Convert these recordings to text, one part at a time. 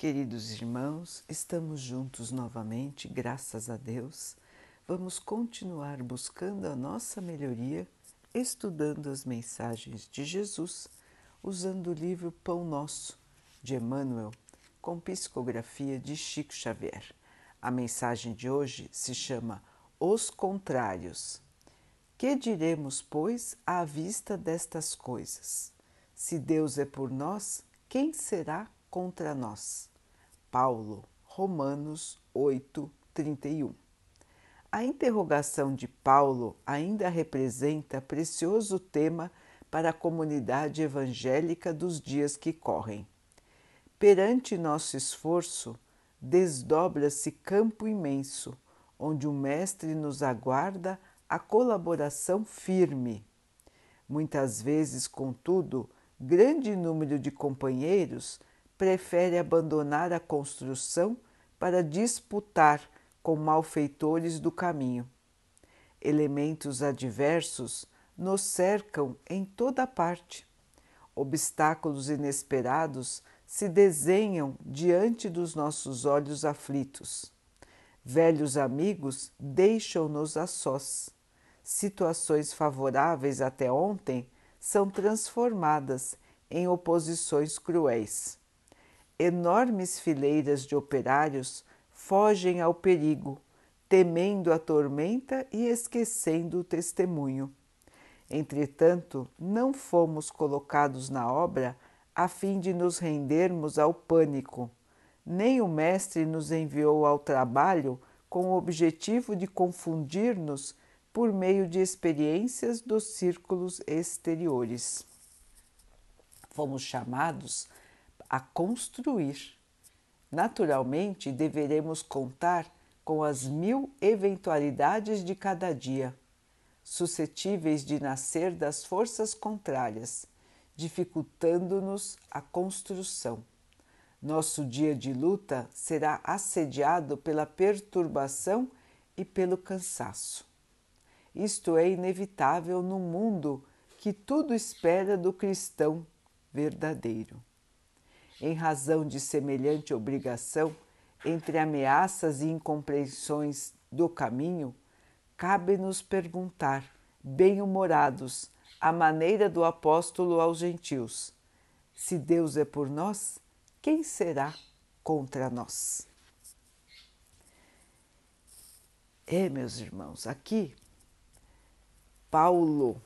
Queridos irmãos, estamos juntos novamente, graças a Deus. Vamos continuar buscando a nossa melhoria, estudando as mensagens de Jesus, usando o livro Pão Nosso, de Emmanuel, com psicografia de Chico Xavier. A mensagem de hoje se chama Os Contrários. Que diremos, pois, à vista destas coisas? Se Deus é por nós, quem será contra nós? Paulo, Romanos 8, 31. A interrogação de Paulo ainda representa precioso tema para a comunidade evangélica dos dias que correm. Perante nosso esforço, desdobra-se campo imenso, onde o Mestre nos aguarda a colaboração firme. Muitas vezes, contudo, grande número de companheiros prefere abandonar a construção para disputar com malfeitores do caminho. Elementos adversos nos cercam em toda parte. Obstáculos inesperados se desenham diante dos nossos olhos aflitos. Velhos amigos deixam-nos a sós. Situações favoráveis até ontem são transformadas em oposições cruéis enormes fileiras de operários fogem ao perigo, temendo a tormenta e esquecendo o testemunho. Entretanto, não fomos colocados na obra a fim de nos rendermos ao pânico, nem o Mestre nos enviou ao trabalho com o objetivo de confundir-nos por meio de experiências dos círculos exteriores. Fomos chamados a construir. Naturalmente, deveremos contar com as mil eventualidades de cada dia, suscetíveis de nascer das forças contrárias, dificultando-nos a construção. Nosso dia de luta será assediado pela perturbação e pelo cansaço. Isto é inevitável num mundo que tudo espera do cristão verdadeiro em razão de semelhante obrigação, entre ameaças e incompreensões do caminho, cabe-nos perguntar, bem-humorados, à maneira do apóstolo aos gentios: se Deus é por nós, quem será contra nós? É, meus irmãos, aqui Paulo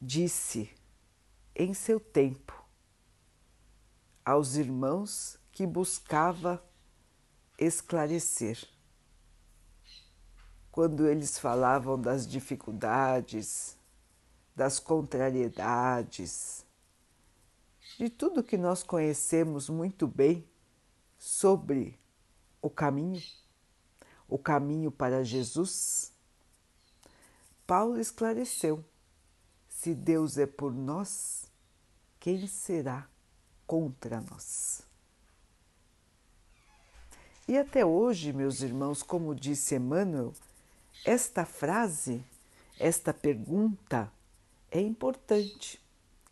disse em seu tempo aos irmãos que buscava esclarecer. Quando eles falavam das dificuldades, das contrariedades, de tudo que nós conhecemos muito bem sobre o caminho, o caminho para Jesus, Paulo esclareceu: se Deus é por nós, quem será contra nós. E até hoje, meus irmãos, como disse Emmanuel, esta frase, esta pergunta é importante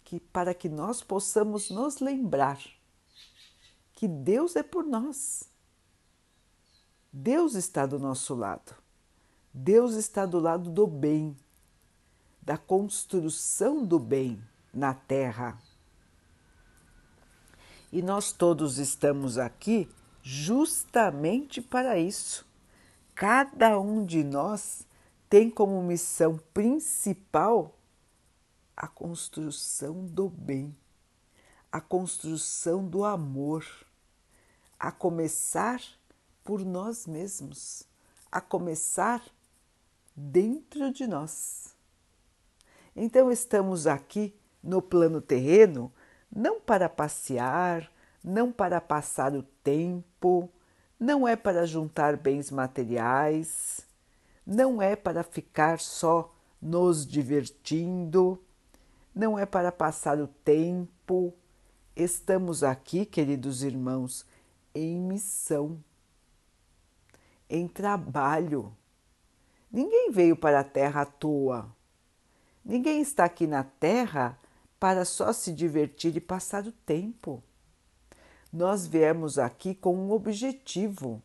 que para que nós possamos nos lembrar que Deus é por nós. Deus está do nosso lado. Deus está do lado do bem, da construção do bem na terra. E nós todos estamos aqui justamente para isso. Cada um de nós tem como missão principal a construção do bem, a construção do amor, a começar por nós mesmos, a começar dentro de nós. Então, estamos aqui no plano terreno não para passear, não para passar o tempo, não é para juntar bens materiais, não é para ficar só nos divertindo, não é para passar o tempo. Estamos aqui, queridos irmãos, em missão, em trabalho. Ninguém veio para a Terra à toa. Ninguém está aqui na Terra para só se divertir e passar o tempo. nós viemos aqui com um objetivo,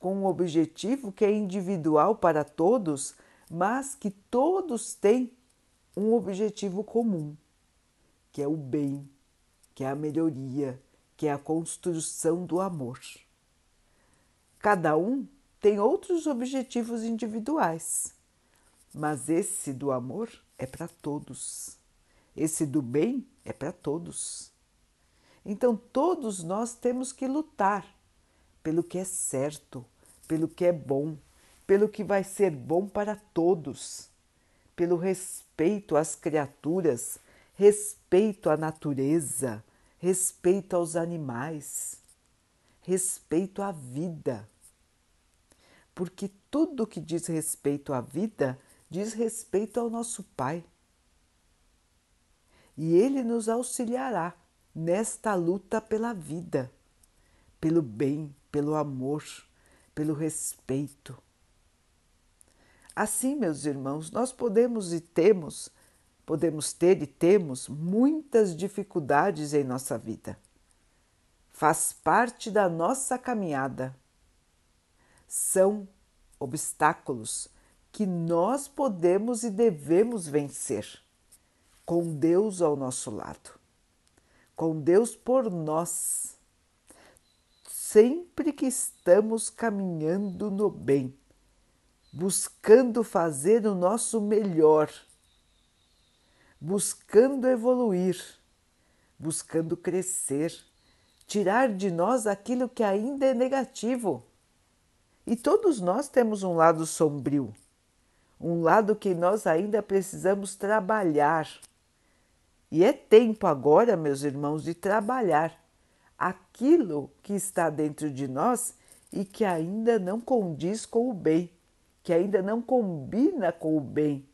com um objetivo que é individual para todos, mas que todos têm um objetivo comum, que é o bem, que é a melhoria, que é a construção do amor. Cada um tem outros objetivos individuais, mas esse do amor é para todos. Esse do bem é para todos. Então, todos nós temos que lutar pelo que é certo, pelo que é bom, pelo que vai ser bom para todos, pelo respeito às criaturas, respeito à natureza, respeito aos animais, respeito à vida. Porque tudo que diz respeito à vida diz respeito ao nosso Pai. E Ele nos auxiliará nesta luta pela vida, pelo bem, pelo amor, pelo respeito. Assim, meus irmãos, nós podemos e temos, podemos ter e temos muitas dificuldades em nossa vida. Faz parte da nossa caminhada. São obstáculos que nós podemos e devemos vencer, com Deus ao nosso lado com Deus por nós, sempre que estamos caminhando no bem, buscando fazer o nosso melhor, buscando evoluir, buscando crescer, tirar de nós aquilo que ainda é negativo. E todos nós temos um lado sombrio, um lado que nós ainda precisamos trabalhar e é tempo agora, meus irmãos, de trabalhar aquilo que está dentro de nós e que ainda não condiz com o bem, que ainda não combina com o bem,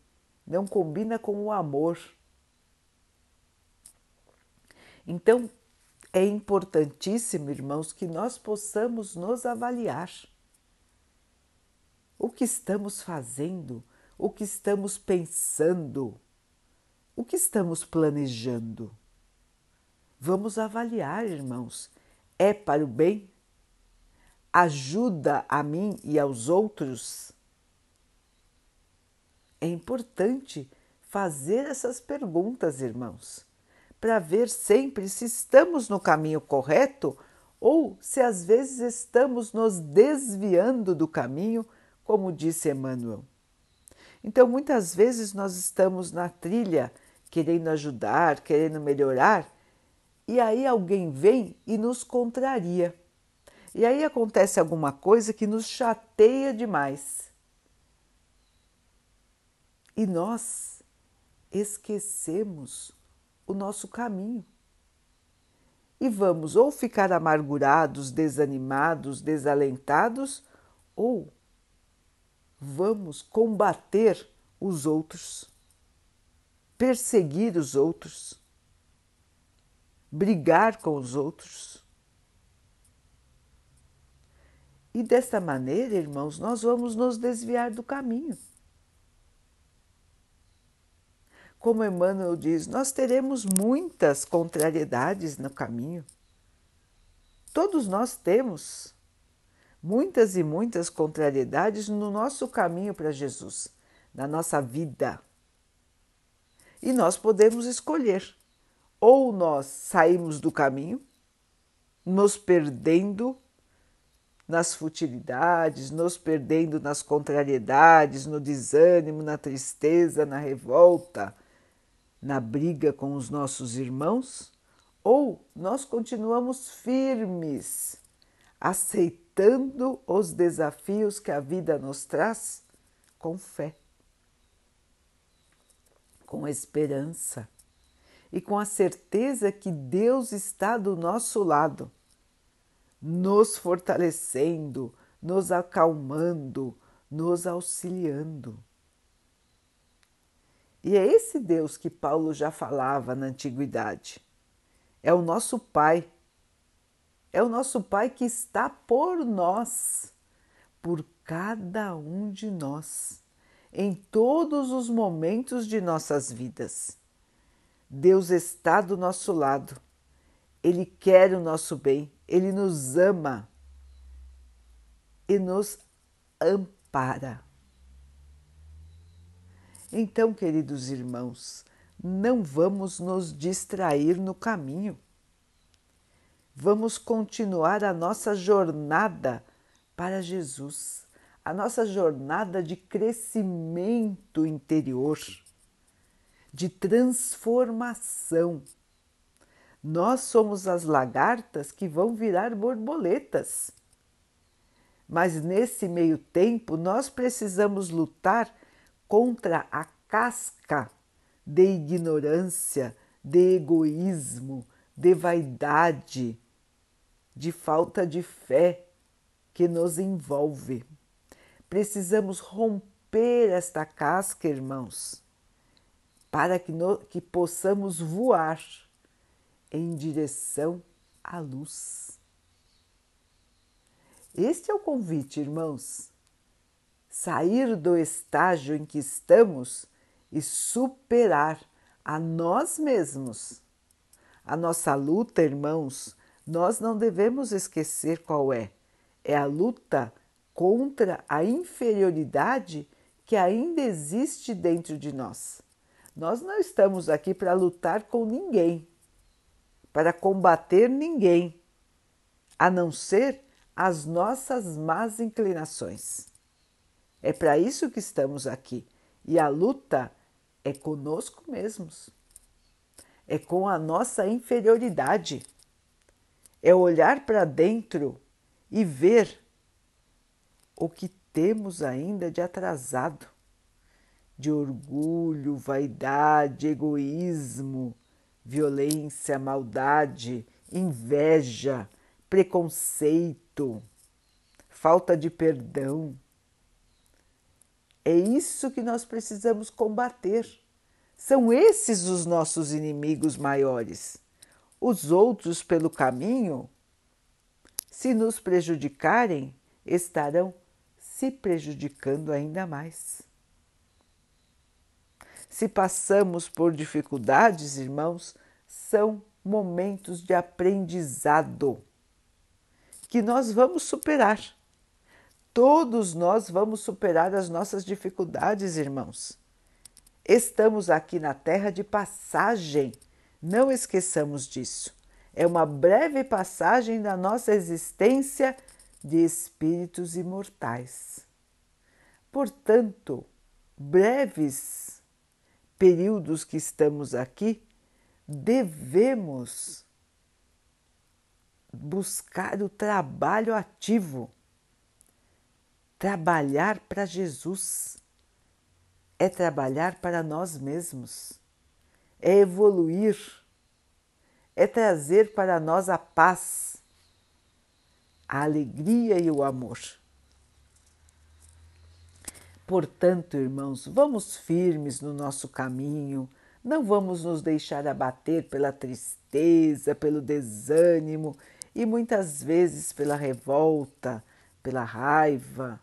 não combina com o amor. Então, é importantíssimo, irmãos, que nós possamos nos avaliar. O que estamos fazendo, o que estamos pensando, o que estamos planejando? Vamos avaliar, irmãos. É para o bem? Ajuda a mim e aos outros? É importante fazer essas perguntas, irmãos, para ver sempre se estamos no caminho correto ou se às vezes estamos nos desviando do caminho, como disse Emmanuel. Então, muitas vezes nós estamos na trilha querendo ajudar, querendo melhorar, e aí alguém vem e nos contraria. E aí acontece alguma coisa que nos chateia demais. E nós esquecemos o nosso caminho. E vamos ou ficar amargurados, desanimados, desalentados, ou vamos combater os outros perseguir os outros, brigar com os outros. E desta maneira, irmãos, nós vamos nos desviar do caminho. Como Emmanuel diz, nós teremos muitas contrariedades no caminho. Todos nós temos muitas e muitas contrariedades no nosso caminho para Jesus, na nossa vida. E nós podemos escolher. Ou nós saímos do caminho, nos perdendo nas futilidades, nos perdendo nas contrariedades, no desânimo, na tristeza, na revolta, na briga com os nossos irmãos, ou nós continuamos firmes, aceitando os desafios que a vida nos traz com fé com esperança e com a certeza que Deus está do nosso lado, nos fortalecendo, nos acalmando, nos auxiliando. E é esse Deus que Paulo já falava na antiguidade. É o nosso Pai. É o nosso Pai que está por nós, por cada um de nós em todos os momentos de nossas vidas. Deus está do nosso lado. Ele quer o nosso bem, Ele nos ama e nos ampara. Então, queridos irmãos, não vamos nos distrair no caminho. Vamos continuar a nossa jornada para Jesus, a nossa jornada de crescimento interior, de transformação. Nós somos as lagartas que vão virar borboletas. Mas nesse meio tempo, nós precisamos lutar contra a casca de ignorância, de egoísmo, de vaidade, de falta de fé que nos envolve. Precisamos romper esta casca, irmãos, para que, no, que possamos voar em direção à luz. Este é o convite, irmãos. Sair do estágio em que estamos e superar a nós mesmos a nossa luta, irmãos, nós não devemos esquecer qual é. É a luta contra a inferioridade que ainda existe dentro de nós. Nós não estamos aqui para lutar com ninguém, para combater ninguém, a não ser as nossas más inclinações. É para isso que estamos aqui e a luta é conosco mesmos é com a nossa inferioridade. É olhar para dentro e ver o que temos ainda de atrasado, de orgulho, vaidade, egoísmo, violência, maldade, inveja, preconceito, falta de perdão. É isso que nós precisamos combater. São esses os nossos inimigos maiores. Os outros pelo caminho, se nos prejudicarem, estarão se prejudicando ainda mais. Se passamos por dificuldades, irmãos, são momentos de aprendizado que nós vamos superar. Todos nós vamos superar as nossas dificuldades, irmãos. Estamos aqui na terra de passagem, não esqueçamos disso. É uma breve passagem da nossa existência de espíritos imortais. Portanto, breves períodos que estamos aqui, devemos buscar o trabalho ativo, trabalhar para Jesus é trabalhar para nós mesmos, é evoluir, é trazer para nós a paz, a alegria e o amor. Portanto, irmãos, vamos firmes no nosso caminho, não vamos nos deixar abater pela tristeza, pelo desânimo e muitas vezes pela revolta, pela raiva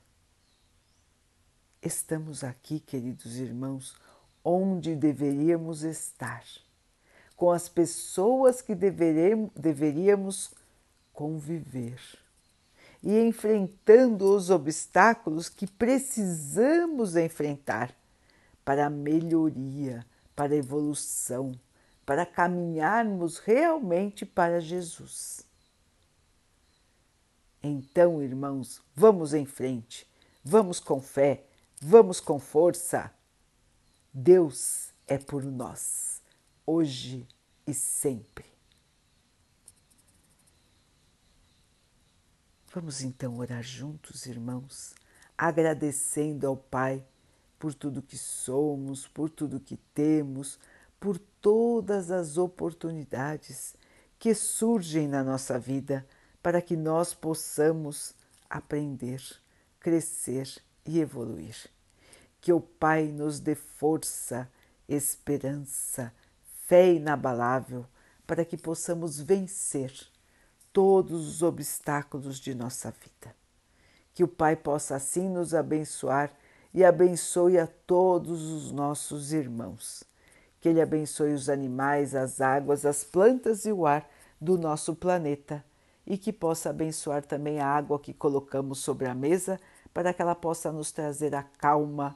Estamos aqui, queridos irmãos, onde deveríamos estar, com as pessoas que deveríamos conviver e enfrentando os obstáculos que precisamos enfrentar para a melhoria, para a evolução, para caminharmos realmente para Jesus. Então, irmãos, vamos em frente, vamos com fé, Vamos com força. Deus é por nós, hoje e sempre. Vamos então orar juntos, irmãos, agradecendo ao Pai por tudo que somos, por tudo que temos, por todas as oportunidades que surgem na nossa vida para que nós possamos aprender, crescer e evoluir. Que o Pai nos dê força, esperança, fé inabalável para que possamos vencer todos os obstáculos de nossa vida. Que o Pai possa assim nos abençoar e abençoe a todos os nossos irmãos. Que Ele abençoe os animais, as águas, as plantas e o ar do nosso planeta e que possa abençoar também a água que colocamos sobre a mesa para que ela possa nos trazer a calma